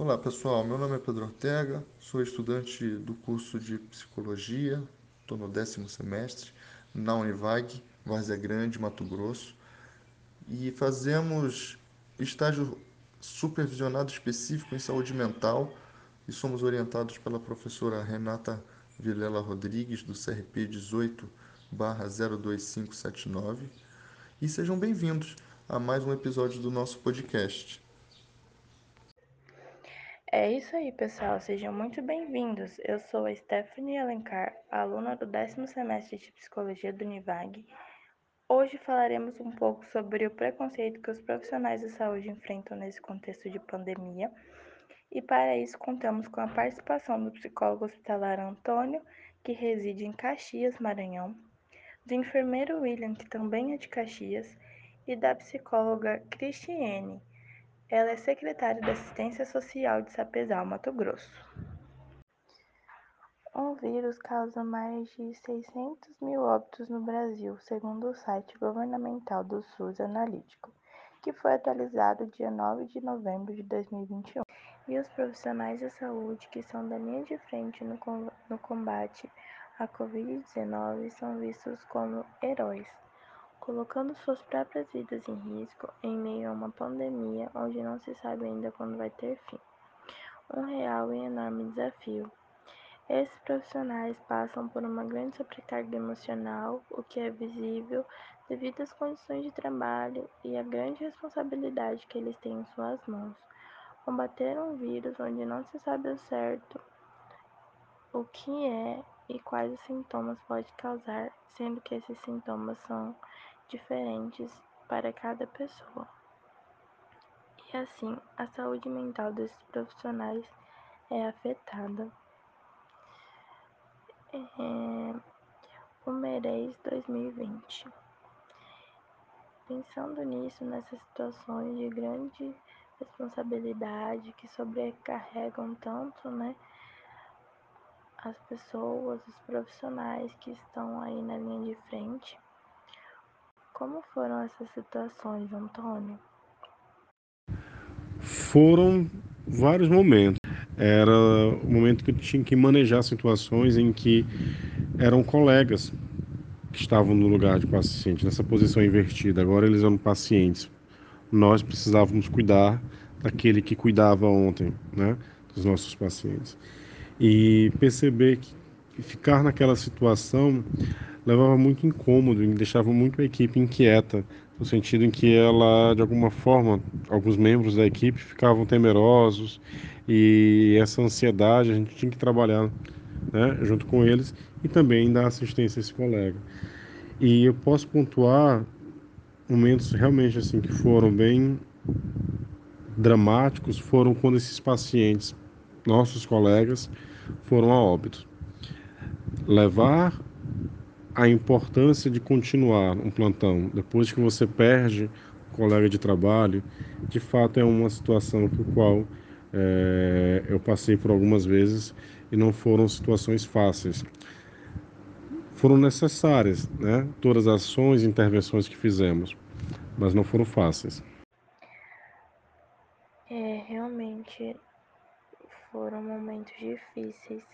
Olá pessoal, meu nome é Pedro Ortega, sou estudante do curso de Psicologia, estou no décimo semestre, na Univag, Várzea Grande, Mato Grosso, e fazemos estágio supervisionado específico em saúde mental e somos orientados pela professora Renata Vilela Rodrigues, do CRP 18 02579. E sejam bem-vindos a mais um episódio do nosso podcast. É isso aí, pessoal. Sejam muito bem-vindos. Eu sou a Stephanie Alencar, aluna do décimo semestre de Psicologia do Univag. Hoje falaremos um pouco sobre o preconceito que os profissionais da saúde enfrentam nesse contexto de pandemia. E para isso contamos com a participação do psicólogo hospitalar Antônio, que reside em Caxias, Maranhão, do enfermeiro William, que também é de Caxias, e da psicóloga Cristiane, ela é secretária de Assistência Social de Sapezal, Mato Grosso. Um vírus causa mais de 600 mil óbitos no Brasil, segundo o site governamental do SUS Analítico, que foi atualizado dia 9 de novembro de 2021. E os profissionais da saúde que são da linha de frente no, no combate à Covid-19 são vistos como heróis colocando suas próprias vidas em risco em meio a uma pandemia onde não se sabe ainda quando vai ter fim. Um real e enorme desafio. Esses profissionais passam por uma grande sobrecarga emocional, o que é visível devido às condições de trabalho e à grande responsabilidade que eles têm em suas mãos. Combater um vírus onde não se sabe ao certo o que é e quais os sintomas pode causar, sendo que esses sintomas são diferentes para cada pessoa. E assim, a saúde mental desses profissionais é afetada. É... O MERES 2020. Pensando nisso, nessas situações de grande responsabilidade que sobrecarregam tanto, né, as pessoas, os profissionais que estão aí na linha de frente, como foram essas situações, Antônio? Foram vários momentos. Era o momento que eu tinha que manejar situações em que eram colegas que estavam no lugar de paciente, nessa posição invertida. Agora eles eram pacientes. Nós precisávamos cuidar daquele que cuidava ontem, né, dos nossos pacientes. E perceber que ficar naquela situação levava muito incômodo e deixava muito a equipe inquieta, no sentido em que ela, de alguma forma, alguns membros da equipe ficavam temerosos e essa ansiedade a gente tinha que trabalhar né, junto com eles e também dar assistência a esse colega. E eu posso pontuar momentos realmente assim que foram bem dramáticos, foram quando esses pacientes, nossos colegas, foram a óbito. Levar a importância de continuar um plantão depois que você perde um colega de trabalho, de fato é uma situação que qual é, eu passei por algumas vezes e não foram situações fáceis. Foram necessárias, né? Todas as ações e intervenções que fizemos, mas não foram fáceis. É, realmente foram momentos difíceis.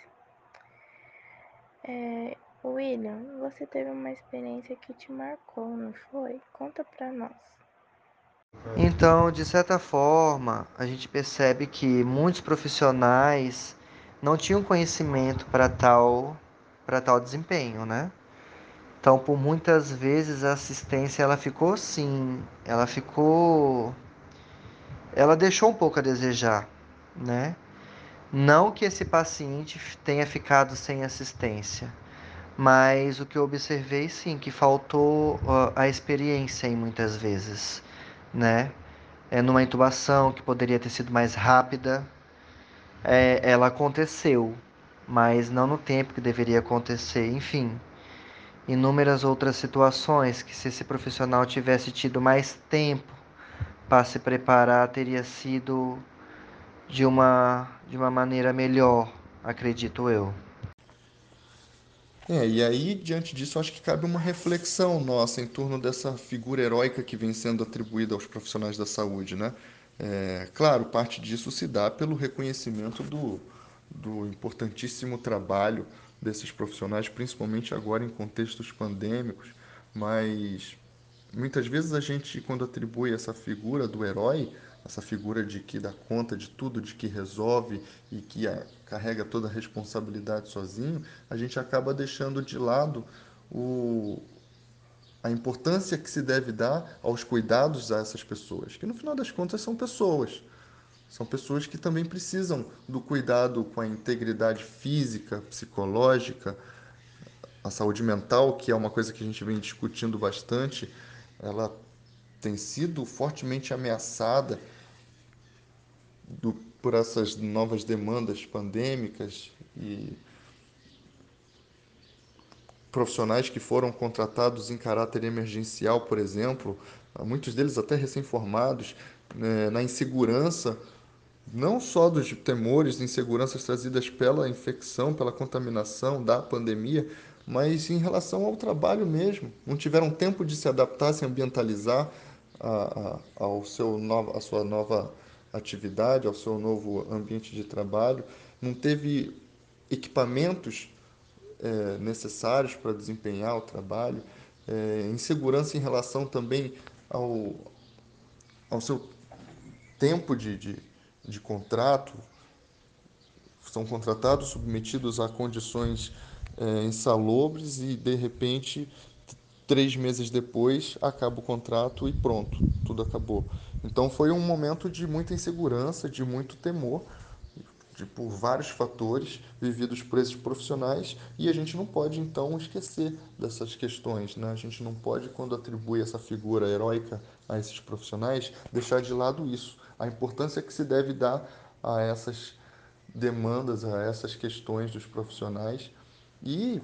É, William, você teve uma experiência que te marcou, não foi? Conta pra nós. Então, de certa forma, a gente percebe que muitos profissionais não tinham conhecimento para tal para tal desempenho, né? Então, por muitas vezes a assistência ela ficou sim, ela ficou ela deixou um pouco a desejar, né? Não que esse paciente tenha ficado sem assistência, mas o que eu observei sim que faltou a experiência em muitas vezes, né? É numa intubação que poderia ter sido mais rápida, é, ela aconteceu, mas não no tempo que deveria acontecer. Enfim, inúmeras outras situações que se esse profissional tivesse tido mais tempo para se preparar teria sido de uma de uma maneira melhor, acredito eu. É, e aí, diante disso, acho que cabe uma reflexão nossa em torno dessa figura heróica que vem sendo atribuída aos profissionais da saúde, né? É, claro, parte disso se dá pelo reconhecimento do, do importantíssimo trabalho desses profissionais, principalmente agora em contextos pandêmicos, mas muitas vezes a gente, quando atribui essa figura do herói, essa figura de que dá conta de tudo, de que resolve e que a, carrega toda a responsabilidade sozinho, a gente acaba deixando de lado o, a importância que se deve dar aos cuidados a essas pessoas, que no final das contas são pessoas. São pessoas que também precisam do cuidado com a integridade física, psicológica, a saúde mental, que é uma coisa que a gente vem discutindo bastante, ela tem sido fortemente ameaçada do, por essas novas demandas pandêmicas e profissionais que foram contratados em caráter emergencial, por exemplo, muitos deles até recém-formados, né, na insegurança, não só dos temores, inseguranças trazidas pela infecção, pela contaminação da pandemia, mas em relação ao trabalho mesmo. Não tiveram tempo de se adaptar, se ambientalizar a, a, ao seu nova, a sua nova atividade, ao seu novo ambiente de trabalho, não teve equipamentos é, necessários para desempenhar o trabalho, é, insegurança em relação também ao, ao seu tempo de, de, de contrato, são contratados submetidos a condições é, insalubres e de repente três meses depois acaba o contrato e pronto, tudo acabou. Então foi um momento de muita insegurança, de muito temor de, por vários fatores vividos por esses profissionais e a gente não pode então esquecer dessas questões, né? A gente não pode quando atribui essa figura heróica a esses profissionais deixar de lado isso, a importância que se deve dar a essas demandas, a essas questões dos profissionais e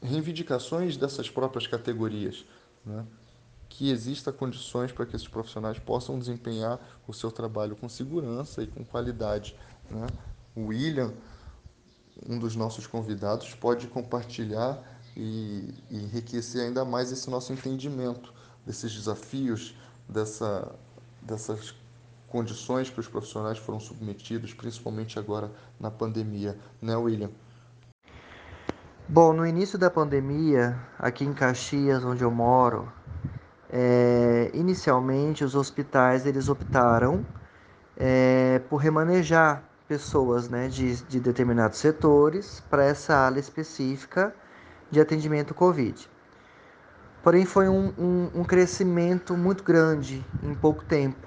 reivindicações dessas próprias categorias, né? Que exista condições para que esses profissionais possam desempenhar o seu trabalho com segurança e com qualidade. Né? O William, um dos nossos convidados, pode compartilhar e, e enriquecer ainda mais esse nosso entendimento desses desafios, dessa, dessas condições que os profissionais foram submetidos, principalmente agora na pandemia, né, William? Bom, no início da pandemia, aqui em Caxias, onde eu moro, é, inicialmente os hospitais eles optaram é, por remanejar pessoas né, de, de determinados setores para essa ala específica de atendimento Covid. Porém, foi um, um, um, crescimento muito grande em pouco tempo.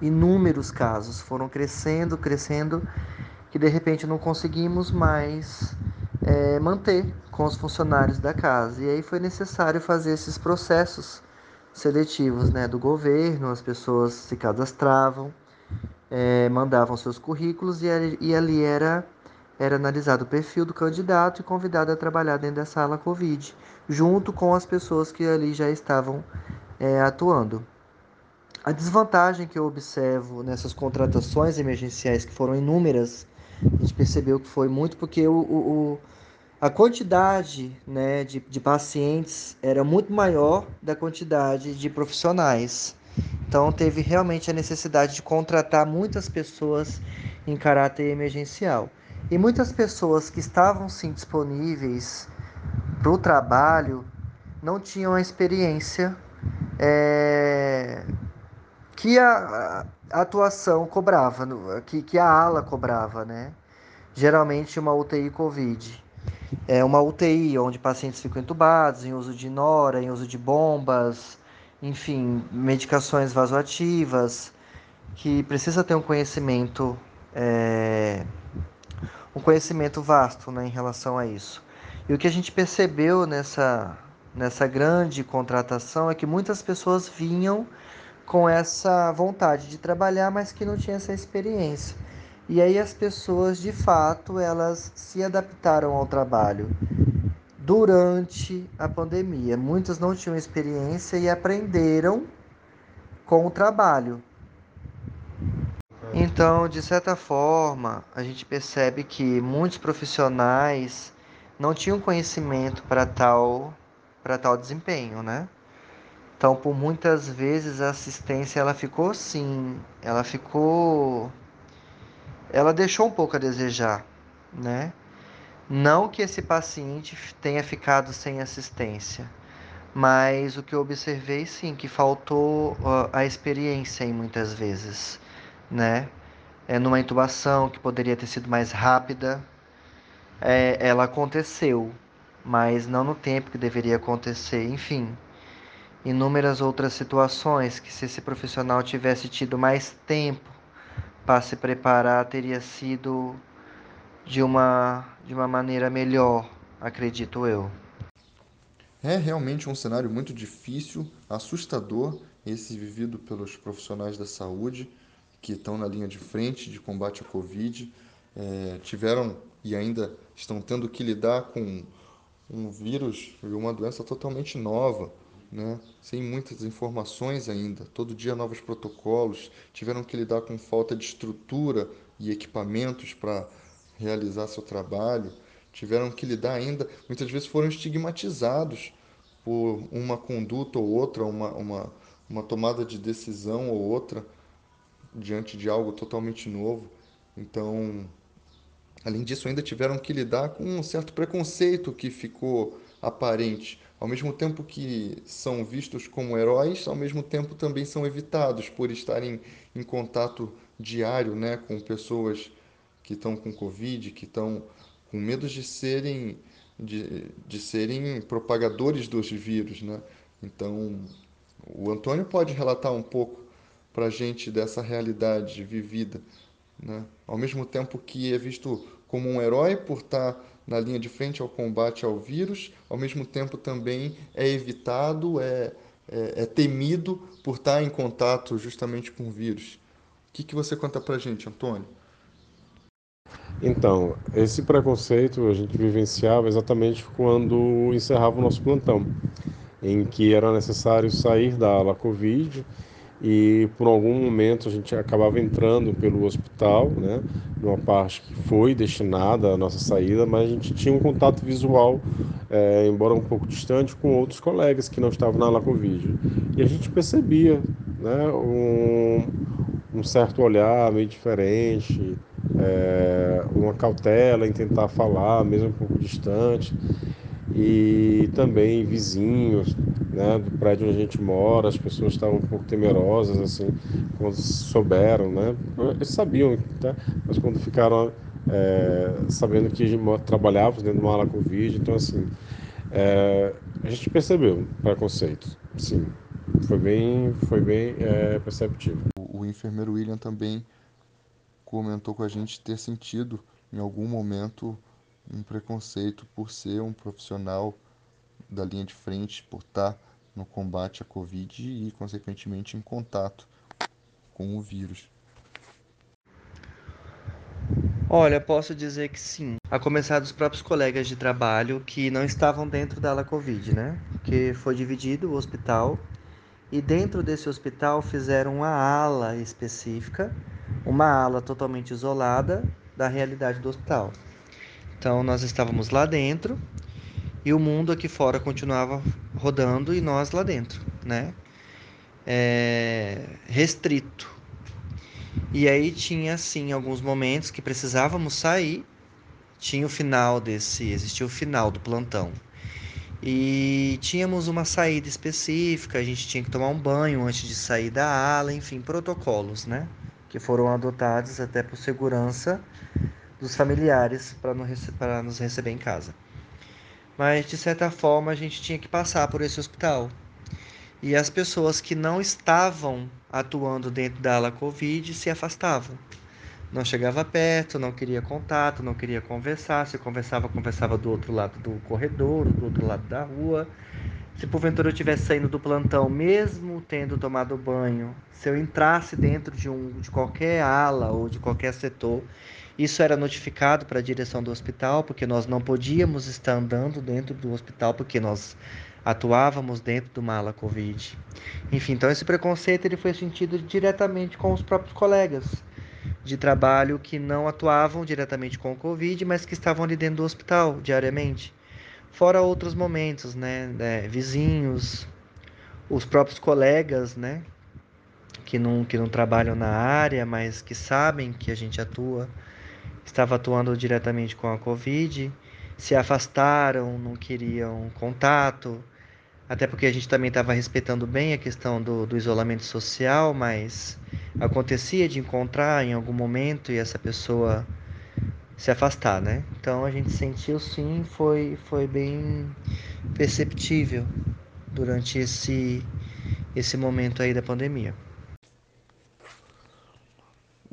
Inúmeros casos foram crescendo, crescendo, que de repente não conseguimos mais é, manter com os funcionários da casa. E aí foi necessário fazer esses processos seletivos né, do governo, as pessoas se cadastravam é, mandavam seus currículos e, e ali era, era analisado o perfil do candidato e convidado a trabalhar dentro da sala Covid, junto com as pessoas que ali já estavam é, atuando. A desvantagem que eu observo nessas contratações emergenciais, que foram inúmeras, a gente percebeu que foi muito porque o, o, a quantidade né, de, de pacientes era muito maior da quantidade de profissionais. Então teve realmente a necessidade de contratar muitas pessoas em caráter emergencial. E muitas pessoas que estavam sim disponíveis para o trabalho não tinham a experiência é, que a, a, atuação cobrava, que, que a ala cobrava, né? Geralmente uma UTI Covid. É uma UTI onde pacientes ficam entubados, em uso de nora, em uso de bombas, enfim, medicações vasoativas, que precisa ter um conhecimento, é, um conhecimento vasto né, em relação a isso. E o que a gente percebeu nessa, nessa grande contratação é que muitas pessoas vinham com essa vontade de trabalhar, mas que não tinham essa experiência. E aí as pessoas, de fato, elas se adaptaram ao trabalho durante a pandemia. Muitas não tinham experiência e aprenderam com o trabalho. Então, de certa forma, a gente percebe que muitos profissionais não tinham conhecimento para tal para tal desempenho, né? Então, por muitas vezes a assistência ela ficou sim, ela ficou ela deixou um pouco a desejar, né? Não que esse paciente tenha ficado sem assistência, mas o que eu observei sim que faltou a experiência em muitas vezes, né? É numa intubação que poderia ter sido mais rápida, é, ela aconteceu, mas não no tempo que deveria acontecer, enfim. Inúmeras outras situações que se esse profissional tivesse tido mais tempo para se preparar teria sido de uma de uma maneira melhor, acredito eu. É realmente um cenário muito difícil, assustador, esse vivido pelos profissionais da saúde que estão na linha de frente de combate à Covid. É, tiveram e ainda estão tendo que lidar com um vírus e uma doença totalmente nova, né? sem muitas informações ainda. Todo dia novos protocolos, tiveram que lidar com falta de estrutura e equipamentos para realizar seu trabalho tiveram que lidar ainda, muitas vezes foram estigmatizados por uma conduta ou outra, uma, uma, uma tomada de decisão ou outra diante de algo totalmente novo. Então, além disso, ainda tiveram que lidar com um certo preconceito que ficou aparente. Ao mesmo tempo que são vistos como heróis, ao mesmo tempo também são evitados por estarem em contato diário né, com pessoas que estão com Covid, que estão com medo de serem de, de serem propagadores dos vírus, né? Então, o Antônio pode relatar um pouco para a gente dessa realidade vivida, né? Ao mesmo tempo que é visto como um herói por estar na linha de frente ao combate ao vírus, ao mesmo tempo também é evitado, é, é, é temido por estar em contato justamente com o vírus. O que, que você conta para gente, Antônio? Então, esse preconceito a gente vivenciava exatamente quando encerrava o nosso plantão, em que era necessário sair da ala Covid e por algum momento a gente acabava entrando pelo hospital, né, numa parte que foi destinada à nossa saída, mas a gente tinha um contato visual, é, embora um pouco distante, com outros colegas que não estavam na ala Covid. E a gente percebia né, um, um certo olhar meio diferente, é, uma cautela em tentar falar, mesmo um pouco distante. E também vizinhos né, do prédio onde a gente mora, as pessoas estavam um pouco temerosas assim, quando souberam, né? Eles sabiam, tá? mas quando ficaram é, sabendo que trabalhava dentro de uma ala Covid, então assim, é, a gente percebeu preconceito, sim, foi bem, foi bem é, perceptível. O, o enfermeiro William também comentou com a gente ter sentido em algum momento um preconceito por ser um profissional da linha de frente, por estar no combate à Covid e, consequentemente, em contato com o vírus. Olha, posso dizer que sim. A começar dos próprios colegas de trabalho que não estavam dentro da ala Covid, né? Porque foi dividido o hospital e dentro desse hospital fizeram uma ala específica uma ala totalmente isolada da realidade do hospital. Então nós estávamos lá dentro e o mundo aqui fora continuava rodando e nós lá dentro, né? É, restrito. E aí tinha assim alguns momentos que precisávamos sair. Tinha o final desse, existia o final do plantão. E tínhamos uma saída específica, a gente tinha que tomar um banho antes de sair da ala, enfim, protocolos, né? que foram adotados até por segurança dos familiares para nos receber em casa. Mas de certa forma a gente tinha que passar por esse hospital. E as pessoas que não estavam atuando dentro da ala Covid se afastavam. Não chegava perto, não queria contato, não queria conversar. Se conversava, conversava do outro lado do corredor, do outro lado da rua. Se porventura eu estivesse saindo do plantão, mesmo tendo tomado banho, se eu entrasse dentro de, um, de qualquer ala ou de qualquer setor, isso era notificado para a direção do hospital, porque nós não podíamos estar andando dentro do hospital, porque nós atuávamos dentro de uma ala Covid. Enfim, então esse preconceito ele foi sentido diretamente com os próprios colegas de trabalho que não atuavam diretamente com o Covid, mas que estavam ali dentro do hospital diariamente. Fora outros momentos, né? É, vizinhos, os próprios colegas, né, que não, que não trabalham na área, mas que sabem que a gente atua, estava atuando diretamente com a Covid, se afastaram, não queriam contato, até porque a gente também estava respeitando bem a questão do, do isolamento social, mas acontecia de encontrar em algum momento e essa pessoa se afastar, né? Então a gente sentiu sim, foi, foi bem perceptível durante esse, esse momento aí da pandemia.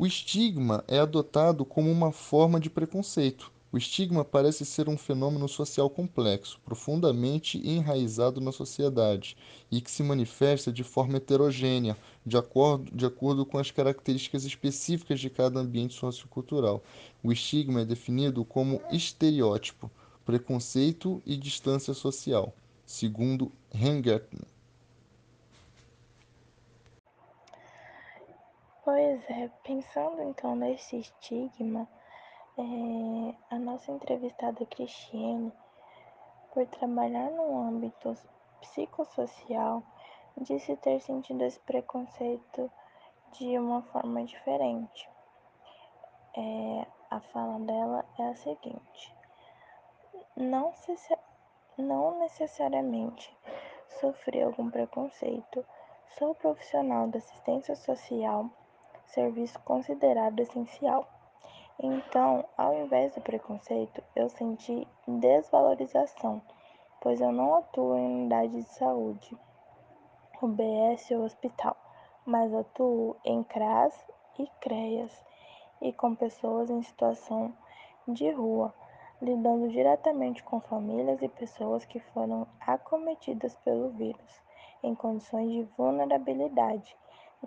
O estigma é adotado como uma forma de preconceito. O estigma parece ser um fenômeno social complexo, profundamente enraizado na sociedade e que se manifesta de forma heterogênea, de acordo, de acordo com as características específicas de cada ambiente sociocultural. O estigma é definido como estereótipo, preconceito e distância social, segundo Hengertner. Pois é, pensando então nesse estigma, é, a nossa entrevistada Cristiane, por trabalhar no âmbito psicossocial, disse ter sentido esse preconceito de uma forma diferente. É, a fala dela é a seguinte: não, se, não necessariamente sofri algum preconceito, sou profissional da assistência social serviço considerado essencial. Então, ao invés do preconceito, eu senti desvalorização, pois eu não atuo em unidade de saúde, UBS ou hospital, mas atuo em CRAS e CREAS e com pessoas em situação de rua, lidando diretamente com famílias e pessoas que foram acometidas pelo vírus em condições de vulnerabilidade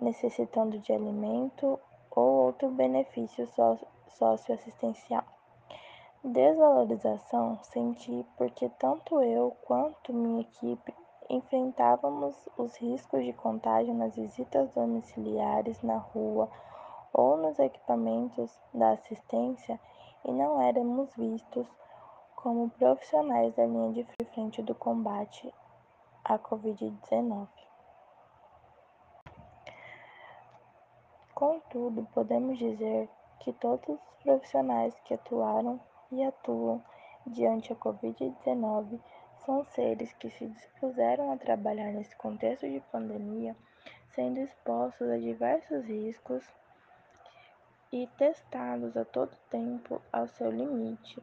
necessitando de alimento ou outro benefício socioassistencial. Desvalorização senti porque tanto eu quanto minha equipe enfrentávamos os riscos de contágio nas visitas domiciliares na rua ou nos equipamentos da assistência e não éramos vistos como profissionais da linha de frente do combate à Covid-19. Contudo, podemos dizer que todos os profissionais que atuaram e atuam diante a Covid-19 são seres que se dispuseram a trabalhar nesse contexto de pandemia, sendo expostos a diversos riscos e testados a todo tempo ao seu limite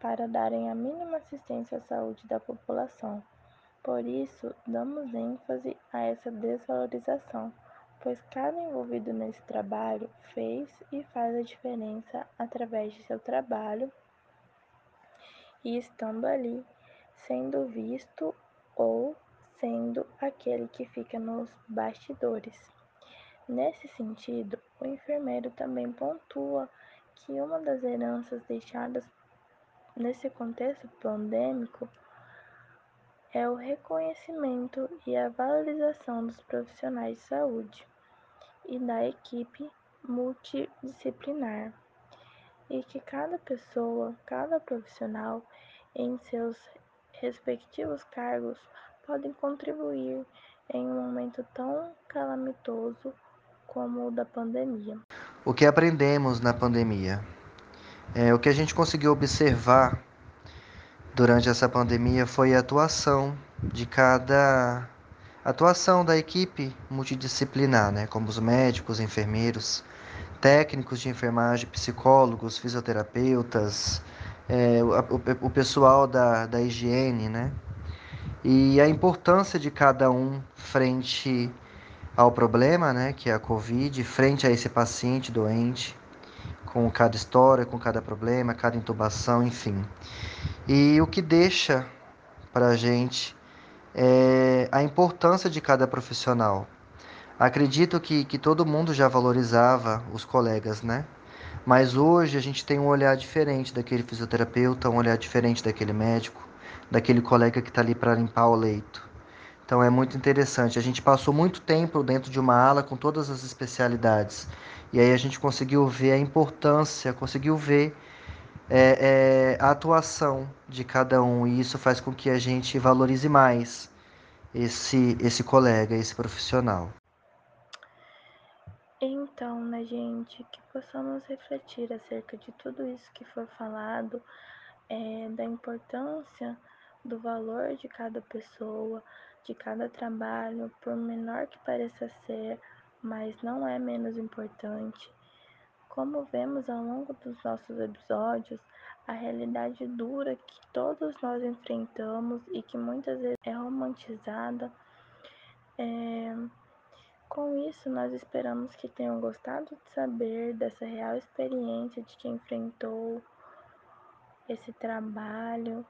para darem a mínima assistência à saúde da população. Por isso, damos ênfase a essa desvalorização pois cada envolvido nesse trabalho fez e faz a diferença através de seu trabalho e estando ali, sendo visto ou sendo aquele que fica nos bastidores. Nesse sentido, o enfermeiro também pontua que uma das heranças deixadas nesse contexto pandêmico é o reconhecimento e a valorização dos profissionais de saúde e da equipe multidisciplinar, e que cada pessoa, cada profissional, em seus respectivos cargos, podem contribuir em um momento tão calamitoso como o da pandemia. O que aprendemos na pandemia? É, o que a gente conseguiu observar durante essa pandemia foi a atuação de cada atuação da equipe multidisciplinar, né, como os médicos, enfermeiros, técnicos de enfermagem, psicólogos, fisioterapeutas, é, o, o, pessoal da, da higiene, né? E a importância de cada um frente ao problema, né, que é a Covid, frente a esse paciente doente, com cada história, com cada problema, cada intubação, enfim. E o que deixa para a gente é, a importância de cada profissional. Acredito que, que todo mundo já valorizava os colegas, né? Mas hoje a gente tem um olhar diferente daquele fisioterapeuta, um olhar diferente daquele médico, daquele colega que está ali para limpar o leito. Então é muito interessante. A gente passou muito tempo dentro de uma ala com todas as especialidades. E aí a gente conseguiu ver a importância, conseguiu ver é, é, a atuação de cada um. E isso faz com que a gente valorize mais esse, esse colega, esse profissional. Então, né, gente, que possamos refletir acerca de tudo isso que foi falado, é, da importância do valor de cada pessoa, de cada trabalho, por menor que pareça ser, mas não é menos importante. Como vemos ao longo dos nossos episódios, a realidade dura que todos nós enfrentamos e que muitas vezes é romantizada. É... Com isso, nós esperamos que tenham gostado de saber dessa real experiência de quem enfrentou esse trabalho,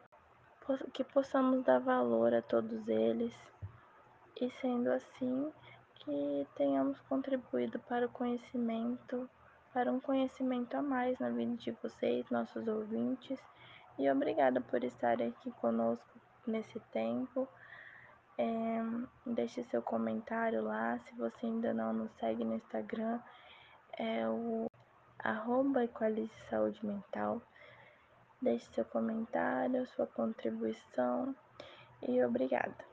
que possamos dar valor a todos eles e, sendo assim, que tenhamos contribuído para o conhecimento, para um conhecimento a mais na vida de vocês, nossos ouvintes. E obrigada por estarem aqui conosco nesse tempo. É, deixe seu comentário lá. Se você ainda não nos segue no Instagram, é o arroba Equalize Saúde Mental. Deixe seu comentário, sua contribuição e obrigada.